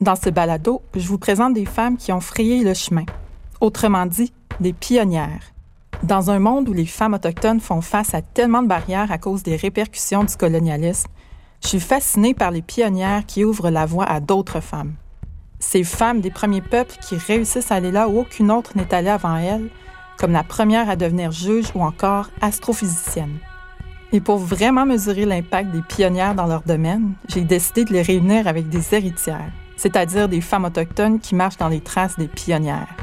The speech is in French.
Dans ce balado, je vous présente des femmes qui ont frayé le chemin. Autrement dit, des pionnières. Dans un monde où les femmes autochtones font face à tellement de barrières à cause des répercussions du colonialisme, je suis fascinée par les pionnières qui ouvrent la voie à d'autres femmes. Ces femmes des premiers peuples qui réussissent à aller là où aucune autre n'est allée avant elles, comme la première à devenir juge ou encore astrophysicienne. Et pour vraiment mesurer l'impact des pionnières dans leur domaine, j'ai décidé de les réunir avec des héritières, c'est-à-dire des femmes autochtones qui marchent dans les traces des pionnières.